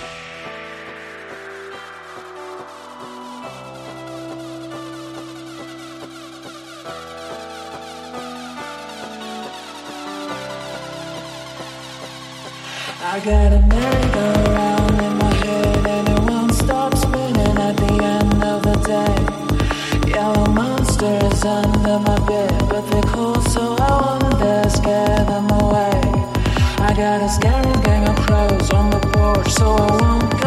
I got a merry-go-round in my head and it won't stop spinning at the end of the day. Yellow monsters under my bed, but they're cool, so I wonder, scare them away. I got a scary gang of on the porch so I won't